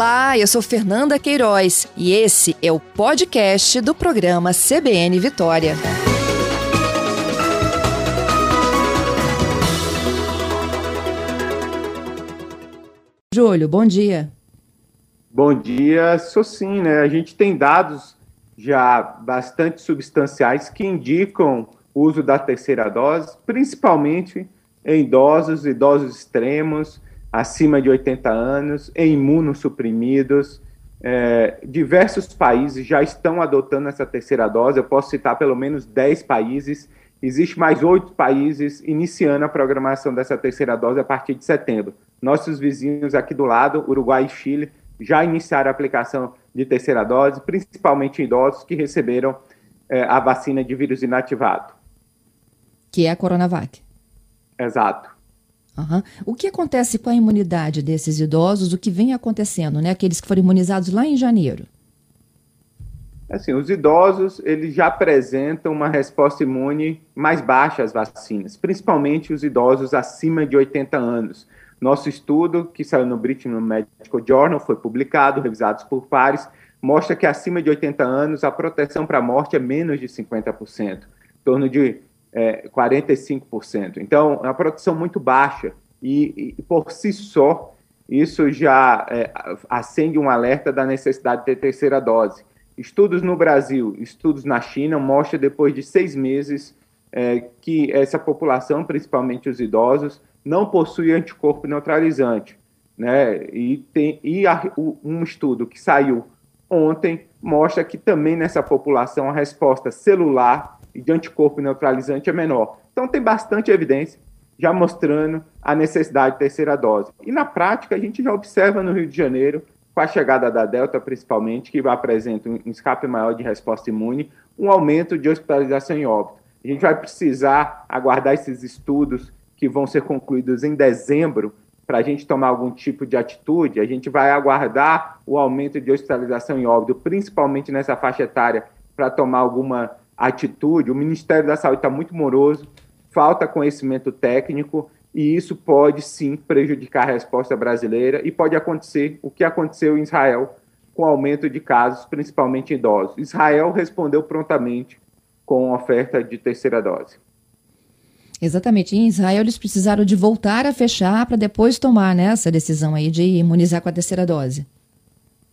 Olá, eu sou Fernanda Queiroz e esse é o podcast do programa CBN Vitória. Júlio, bom dia. Bom dia, sou sim, né? A gente tem dados já bastante substanciais que indicam o uso da terceira dose, principalmente em idosos, idosos extremos, acima de 80 anos, em imunossuprimidos. É, diversos países já estão adotando essa terceira dose, eu posso citar pelo menos 10 países. Existe mais oito países iniciando a programação dessa terceira dose a partir de setembro. Nossos vizinhos aqui do lado, Uruguai e Chile, já iniciaram a aplicação de terceira dose, principalmente em idosos que receberam é, a vacina de vírus inativado. Que é a Coronavac. Exato. Uhum. O que acontece com a imunidade desses idosos? O que vem acontecendo, né? Aqueles que foram imunizados lá em janeiro. Assim, os idosos, eles já apresentam uma resposta imune mais baixa às vacinas, principalmente os idosos acima de 80 anos. Nosso estudo, que saiu no British Medical Journal, foi publicado, revisado por pares, mostra que acima de 80 anos a proteção para a morte é menos de 50%, em torno de é, 45%. Então, é uma proteção muito baixa e, e por si só, isso já é, acende um alerta da necessidade de ter terceira dose. Estudos no Brasil, estudos na China, mostram depois de seis meses é, que essa população, principalmente os idosos, não possui anticorpo neutralizante. Né? E, tem, e a, um estudo que saiu ontem mostra que também nessa população a resposta celular e de anticorpo neutralizante é menor. Então, tem bastante evidência já mostrando a necessidade de terceira dose. E na prática, a gente já observa no Rio de Janeiro, com a chegada da Delta principalmente, que apresenta um escape maior de resposta imune, um aumento de hospitalização em óbito. A gente vai precisar aguardar esses estudos que vão ser concluídos em dezembro para a gente tomar algum tipo de atitude. A gente vai aguardar o aumento de hospitalização em óbito, principalmente nessa faixa etária, para tomar alguma atitude, o Ministério da Saúde está muito moroso, falta conhecimento técnico e isso pode sim prejudicar a resposta brasileira e pode acontecer o que aconteceu em Israel com aumento de casos, principalmente idosos. Israel respondeu prontamente com oferta de terceira dose. Exatamente. Em Israel, eles precisaram de voltar a fechar para depois tomar né, essa decisão aí de imunizar com a terceira dose.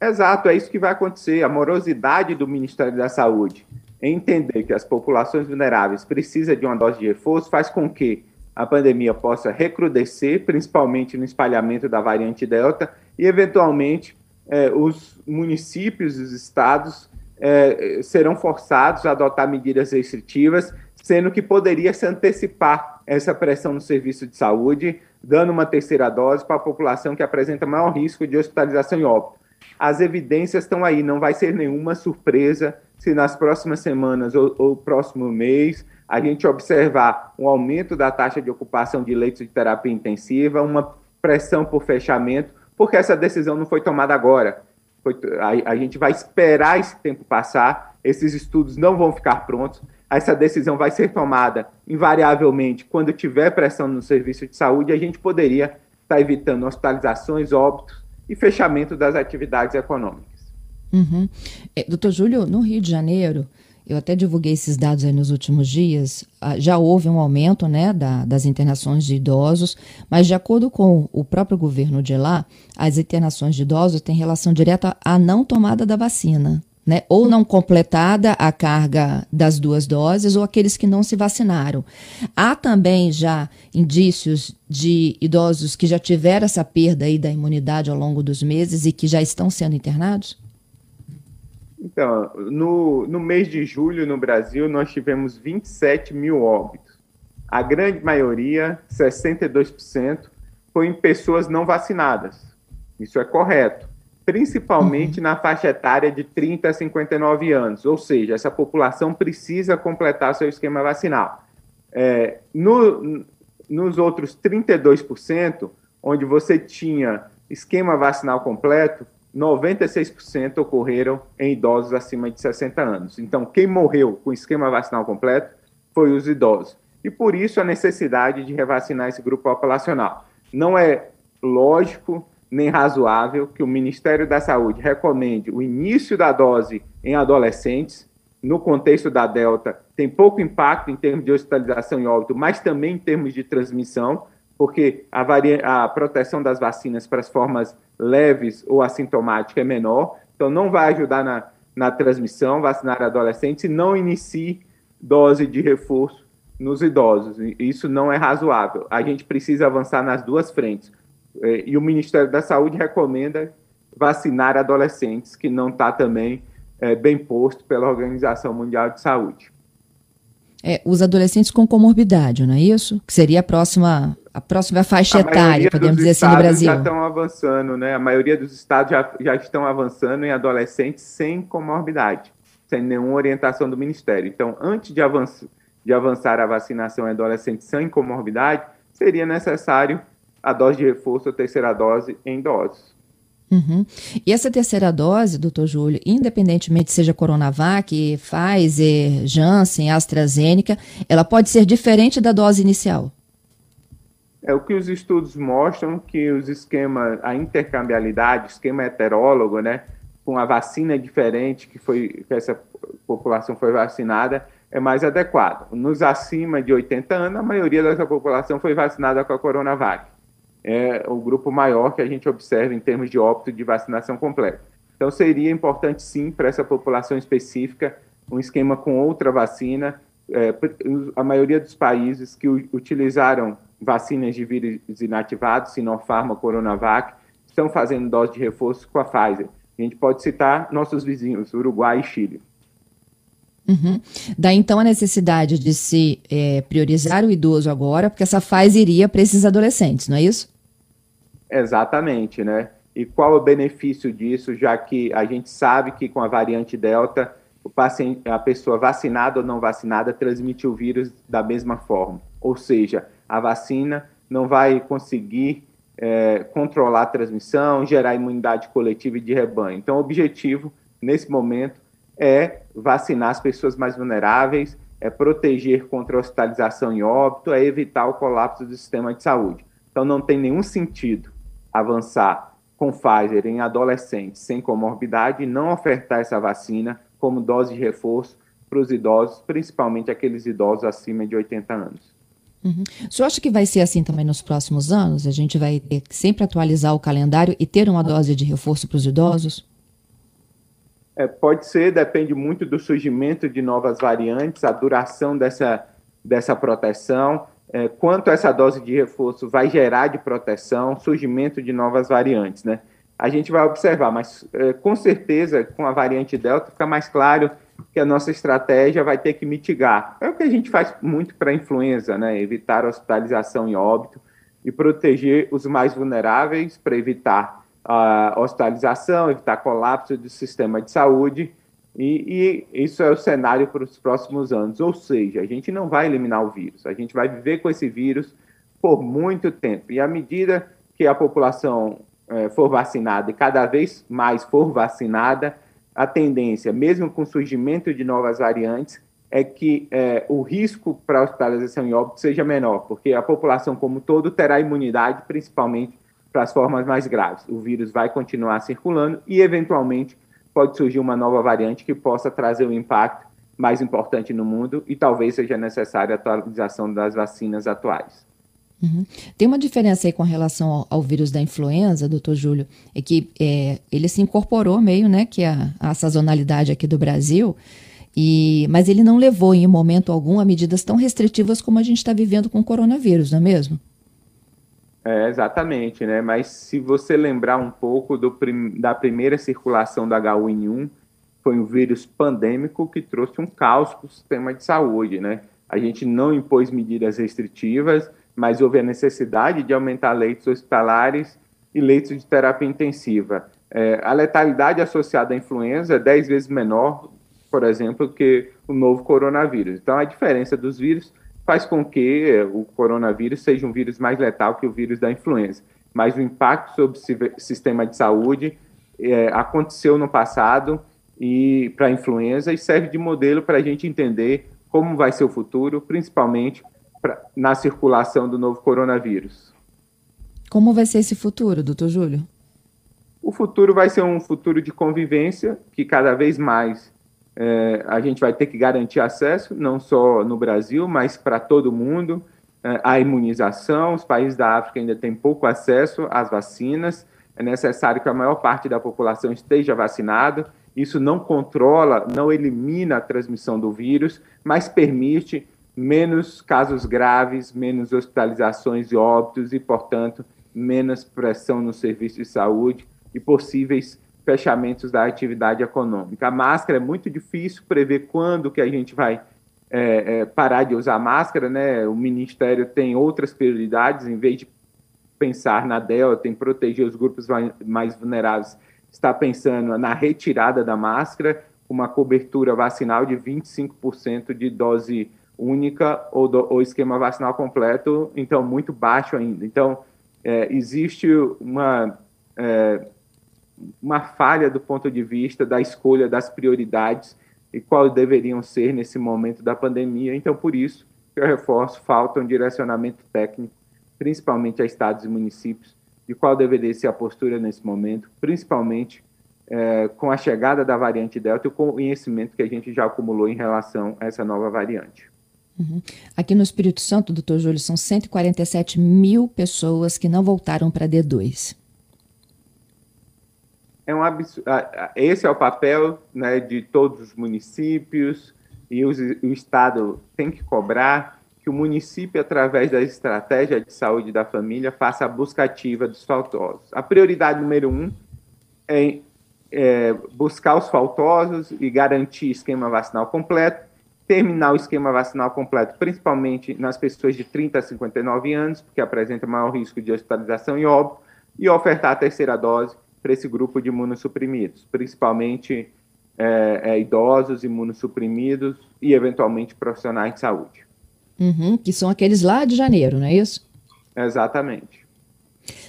Exato, é isso que vai acontecer. A morosidade do Ministério da Saúde entender que as populações vulneráveis precisam de uma dose de reforço faz com que a pandemia possa recrudescer, principalmente no espalhamento da variante Delta, e, eventualmente, eh, os municípios, os estados, eh, serão forçados a adotar medidas restritivas, sendo que poderia se antecipar essa pressão no serviço de saúde, dando uma terceira dose para a população que apresenta maior risco de hospitalização e óbito. As evidências estão aí, não vai ser nenhuma surpresa se nas próximas semanas ou, ou próximo mês a gente observar um aumento da taxa de ocupação de leitos de terapia intensiva, uma pressão por fechamento, porque essa decisão não foi tomada agora. Foi, a, a, gente vai esperar esse tempo passar, esses estudos não vão ficar prontos, essa decisão vai ser tomada invariavelmente quando tiver pressão no serviço de saúde, a gente poderia estar tá evitando hospitalizações, óbitos e fechamento das atividades econômicas. Uhum. É, doutor Júlio, no Rio de Janeiro, eu até divulguei esses dados aí nos últimos dias, ah, já houve um aumento né, da, das internações de idosos, mas de acordo com o próprio governo de lá, as internações de idosos têm relação direta à não tomada da vacina. Né? Ou não completada a carga das duas doses, ou aqueles que não se vacinaram. Há também já indícios de idosos que já tiveram essa perda aí da imunidade ao longo dos meses e que já estão sendo internados? Então, no, no mês de julho, no Brasil, nós tivemos 27 mil óbitos. A grande maioria, 62%, foi em pessoas não vacinadas. Isso é correto. Principalmente uhum. na faixa etária de 30 a 59 anos. Ou seja, essa população precisa completar seu esquema vacinal. É, no, nos outros 32%, onde você tinha esquema vacinal completo, 96% ocorreram em idosos acima de 60 anos. Então, quem morreu com esquema vacinal completo foi os idosos. E por isso a necessidade de revacinar esse grupo populacional. Não é lógico nem razoável que o Ministério da Saúde recomende o início da dose em adolescentes. No contexto da Delta, tem pouco impacto em termos de hospitalização e óbito, mas também em termos de transmissão, porque a, a proteção das vacinas para as formas leves ou assintomáticas é menor, então não vai ajudar na, na transmissão vacinar adolescentes e não inicie dose de reforço nos idosos. Isso não é razoável. A gente precisa avançar nas duas frentes. É, e o Ministério da Saúde recomenda vacinar adolescentes, que não está também é, bem posto pela Organização Mundial de Saúde. É, os adolescentes com comorbidade, não é isso? Que seria a próxima, a próxima faixa a etária, podemos dizer assim, no Brasil. já estão avançando, né? A maioria dos estados já, já estão avançando em adolescentes sem comorbidade, sem nenhuma orientação do Ministério. Então, antes de, avançar, de avançar a vacinação em adolescentes sem comorbidade, seria necessário a dose de reforço, a terceira dose em idosos. Uhum. E essa terceira dose, doutor Júlio, independentemente seja Coronavac, Pfizer, Janssen, AstraZeneca, ela pode ser diferente da dose inicial? É o que os estudos mostram que os esquemas, a intercambialidade, esquema heterólogo, né, com a vacina diferente que foi que essa população foi vacinada, é mais adequado. Nos acima de 80 anos, a maioria dessa população foi vacinada com a Coronavac é o grupo maior que a gente observa em termos de óbito de vacinação completa. Então, seria importante, sim, para essa população específica, um esquema com outra vacina. É, a maioria dos países que utilizaram vacinas de vírus inativados, Sinopharma, Coronavac, estão fazendo dose de reforço com a Pfizer. A gente pode citar nossos vizinhos, Uruguai e Chile. Uhum. Daí então a necessidade de se é, priorizar o idoso agora, porque essa fase iria para esses adolescentes, não é isso? Exatamente, né? E qual o benefício disso, já que a gente sabe que com a variante Delta, o paciente, a pessoa vacinada ou não vacinada transmite o vírus da mesma forma. Ou seja, a vacina não vai conseguir é, controlar a transmissão, gerar imunidade coletiva e de rebanho. Então, o objetivo, nesse momento, é vacinar as pessoas mais vulneráveis, é proteger contra hospitalização e óbito, é evitar o colapso do sistema de saúde. Então, não tem nenhum sentido avançar com Pfizer em adolescentes sem comorbidade e não ofertar essa vacina como dose de reforço para os idosos, principalmente aqueles idosos acima de 80 anos. Uhum. O senhor acha que vai ser assim também nos próximos anos? A gente vai ter que sempre atualizar o calendário e ter uma dose de reforço para os idosos? É, pode ser, depende muito do surgimento de novas variantes, a duração dessa, dessa proteção é, quanto essa dose de reforço vai gerar de proteção, surgimento de novas variantes, né? A gente vai observar, mas é, com certeza com a variante Delta fica mais claro que a nossa estratégia vai ter que mitigar. É o que a gente faz muito para a influenza, né? Evitar hospitalização e óbito e proteger os mais vulneráveis para evitar a hospitalização, evitar colapso do sistema de saúde e, e, isso é o cenário para os próximos anos. Ou seja, a gente não vai eliminar o vírus, a gente vai viver com esse vírus por muito tempo. E à medida que a população é, for vacinada e cada vez mais for vacinada, a tendência, mesmo com o surgimento de novas variantes, é que é, o risco para hospitalização e óbito seja menor, porque a população como todo terá imunidade, principalmente para as formas mais graves. O vírus vai continuar circulando e, eventualmente, pode surgir uma nova variante que possa trazer um impacto mais importante no mundo e talvez seja necessária a atualização das vacinas atuais. Uhum. Tem uma diferença aí com relação ao, ao, vírus da influenza, doutor Júlio, é que é, ele se incorporou meio, né, que a, a sazonalidade aqui do Brasil, e, mas ele não levou em momento algum a medidas tão restritivas como a gente está vivendo com o coronavírus, não é mesmo? É, exatamente, né? Mas se você lembrar um pouco do, da primeira circulação da H1N1, foi um vírus pandêmico que trouxe um caos para o sistema de saúde, né? A gente não impôs medidas restritivas, mas houve a necessidade de aumentar leitos hospitalares e leitos de terapia intensiva. É, a letalidade associada à influenza é 10 vezes menor, por exemplo, que o novo coronavírus. Então, a diferença dos vírus faz com que eh, o coronavírus seja um vírus mais letal que o vírus da influenza. Mas o impacto sobre o sistema de saúde é, aconteceu no passado e para a influenza e serve de modelo para a gente entender como vai ser o futuro, principalmente pra, na circulação do novo coronavírus. Como vai ser esse futuro, doutor Júlio? O futuro vai ser um futuro de convivência, que cada vez mais é, a gente vai ter que garantir acesso, não só no Brasil, mas para todo mundo, é, à imunização. Os países da África ainda têm pouco acesso às vacinas. É necessário que a maior parte da população esteja vacinada. Isso não controla, não elimina a transmissão do vírus, mas permite menos casos graves, menos hospitalizações e óbitos e, portanto, menos pressão no serviço de saúde e possíveis fechamentos da atividade econômica. A máscara é muito difícil prever quando que a gente vai é, é, parar de usar máscara, né? O Ministério tem outras prioridades, em vez de pensar na Delta, em proteger os grupos mais vulneráveis, está pensando na retirada da máscara, uma cobertura vacinal de 25% de dose única ou, do, ou esquema vacinal completo, então muito baixo ainda. Então, é, existe uma é, uma falha do ponto de vista da escolha das prioridades e quais deveriam ser nesse momento da pandemia. Então, por isso, eu reforço, falta um direcionamento técnico, principalmente a estados e municípios, de qual deveria ser a postura nesse momento, principalmente é, com a chegada da variante Delta e o conhecimento que a gente já acumulou em relação a essa nova variante. Uhum. Aqui no Espírito Santo, doutor Júlio, são 147 mil pessoas que não voltaram para D2 é um absurdo. Esse é o papel né, de todos os municípios e os, o Estado tem que cobrar que o município, através da estratégia de saúde da família, faça a busca ativa dos faltosos. A prioridade número um é, é buscar os faltosos e garantir esquema vacinal completo, terminar o esquema vacinal completo, principalmente nas pessoas de 30 a 59 anos, porque apresentam maior risco de hospitalização e óbito, e ofertar a terceira dose para esse grupo de imunossuprimidos, principalmente é, é, idosos, imunossuprimidos e, eventualmente, profissionais de saúde. Uhum, que são aqueles lá de janeiro, não é isso? Exatamente.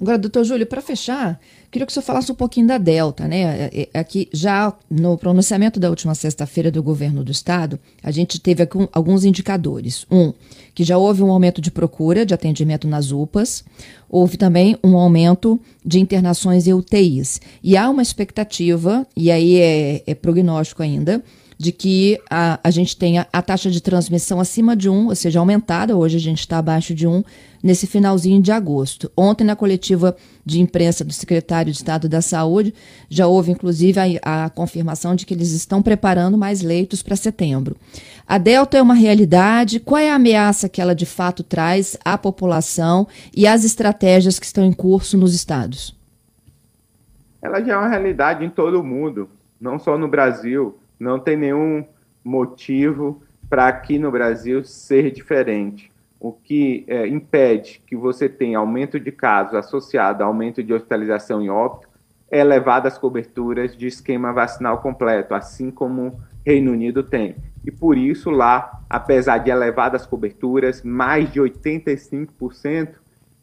Agora, doutor Júlio, para fechar, queria que o senhor falasse um pouquinho da Delta, né? Aqui, é, é, já no pronunciamento da última sexta-feira do governo do estado, a gente teve alguns indicadores. Um, que já houve um aumento de procura de atendimento nas UPAs, houve também um aumento de internações e UTIs. E há uma expectativa, e aí é, é prognóstico ainda, de que a, a gente tenha a taxa de transmissão acima de 1, ou seja, aumentada, hoje a gente está abaixo de 1, nesse finalzinho de agosto. Ontem, na coletiva de imprensa do secretário de Estado da Saúde, já houve inclusive a, a confirmação de que eles estão preparando mais leitos para setembro. A Delta é uma realidade, qual é a ameaça que ela de fato traz à população e as estratégias que estão em curso nos estados? Ela já é uma realidade em todo o mundo, não só no Brasil não tem nenhum motivo para aqui no Brasil ser diferente. O que é, impede que você tenha aumento de casos associado a aumento de hospitalização e óbito é elevadas coberturas de esquema vacinal completo, assim como Reino Unido tem. E por isso, lá, apesar de elevadas coberturas, mais de 85%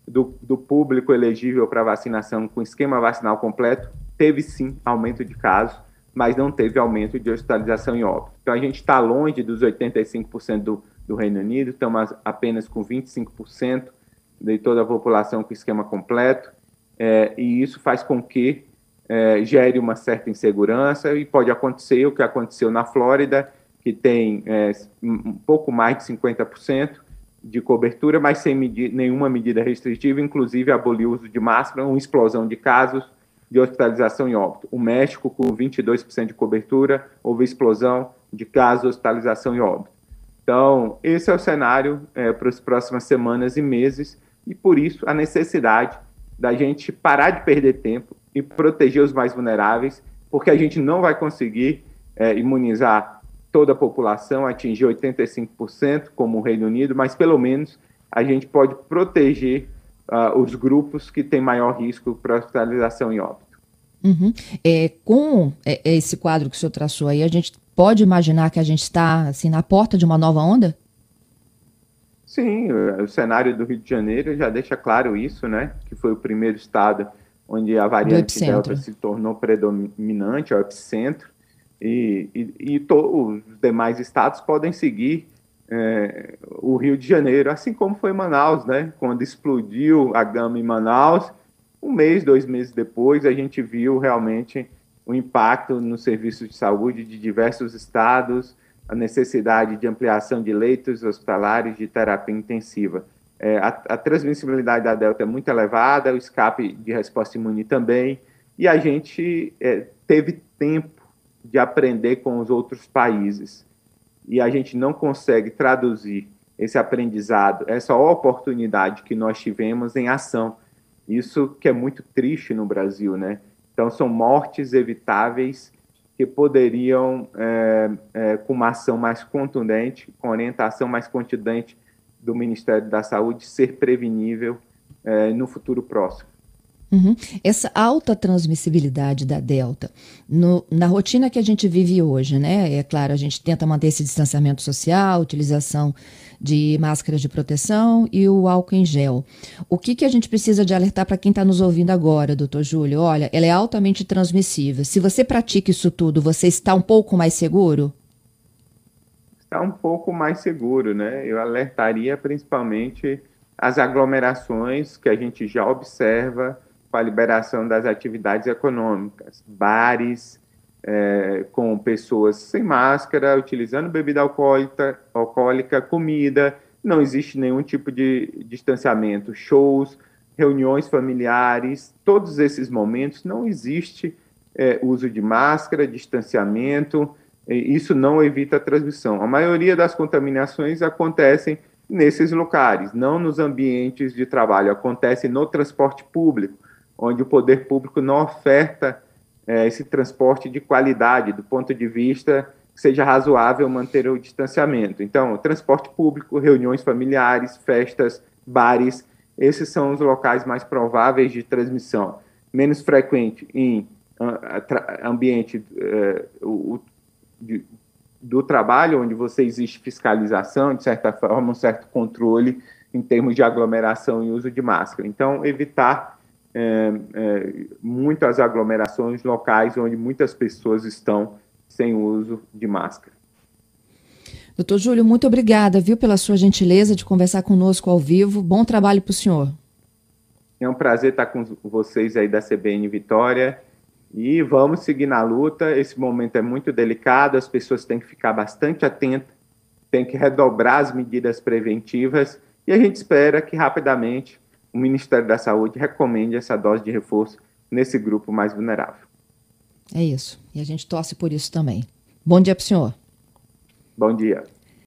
do, do público elegível para vacinação com esquema vacinal completo teve sim aumento de casos mas não teve aumento de hospitalização em óbito. Então, a gente está longe dos 85% do, do Reino Unido, estamos apenas com 25% de toda a população com esquema completo, é, e isso faz com que é, gere uma certa insegurança, e pode acontecer o que aconteceu na Flórida, que tem é, um pouco mais de 50% de cobertura, mas sem nenhuma medida restritiva, inclusive aboliu o uso de máscara, uma explosão de casos, de hospitalização em óbito. O México, com 22% de cobertura, houve explosão de casos hospitalização em óbito. Então, esse é o cenário é, para as próximas semanas e meses, e por isso a necessidade da gente parar de perder tempo e proteger os mais vulneráveis, porque a gente não vai conseguir é, imunizar toda a população, atingir 85%, como o Reino Unido, mas pelo menos a gente pode proteger uh, os grupos que têm maior risco para hospitalização e óbito. Uhum. É, com é, esse quadro que o senhor traçou aí, a gente pode imaginar que a gente está assim, na porta de uma nova onda? Sim, o cenário do Rio de Janeiro já deixa claro isso, né? Que foi o primeiro estado onde a variante Delta se tornou predominante, é o epicentro, e, e, e to, os demais estados podem seguir é, o Rio de Janeiro, assim como foi Manaus, né? Quando explodiu a gama em Manaus, um mês, dois meses depois, a gente viu realmente o impacto nos serviços de saúde de diversos estados, a necessidade de ampliação de leitos hospitalares de terapia intensiva. É, a, a, transmissibilidade da Delta é muito elevada, o escape de resposta imune também, e a gente é, teve tempo de aprender com os outros países. E a gente não consegue traduzir esse aprendizado, essa oportunidade que nós tivemos em ação. Isso que é muito triste no Brasil, né? Então, são mortes evitáveis que poderiam, é, é, com uma ação mais contundente, com orientação mais contundente do Ministério da Saúde, ser prevenível é, no futuro próximo. Uhum. Essa alta transmissibilidade da Delta, no, na rotina que a gente vive hoje, né? É claro, a gente tenta manter esse distanciamento social, utilização de máscaras de proteção e o álcool em gel. O que, que a gente precisa de alertar para quem está nos ouvindo agora, doutor Júlio? Olha, ela é altamente transmissível. Se você pratica isso tudo, você está um pouco mais seguro? Está um pouco mais seguro, né? Eu alertaria principalmente as aglomerações que a gente já observa com a liberação das atividades econômicas, bares é, com pessoas sem máscara, utilizando bebida alcoólica, alcoólica, comida, não existe nenhum tipo de distanciamento, shows, reuniões familiares, todos esses momentos não existe é, uso de máscara, distanciamento, isso não evita a transmissão. A maioria das contaminações acontecem nesses locais, não nos ambientes de trabalho, acontece no transporte público onde o poder público não oferta é, esse transporte de qualidade, do ponto de vista que seja razoável manter o distanciamento. Então, transporte público, reuniões familiares, festas, bares, esses são os locais mais prováveis de transmissão. Menos frequente em ambiente uh, de, do trabalho, onde você existe fiscalização, de certa forma, um certo controle em termos de aglomeração e uso de máscara. Então, evitar é, é, muitas aglomerações locais onde muitas pessoas estão sem uso de máscara. Doutor Júlio, muito obrigada, viu, pela sua gentileza de conversar conosco ao vivo. Bom trabalho para o senhor. É um prazer estar com vocês aí da CBN Vitória. E vamos seguir na luta. Esse momento é muito delicado, as pessoas têm que ficar bastante atentas, têm que redobrar as medidas preventivas. E a gente espera que rapidamente o Ministério da Saúde recomende essa dose de reforço nesse grupo mais vulnerável. É isso. E a gente torce por isso também. Bom dia para o senhor. Bom dia.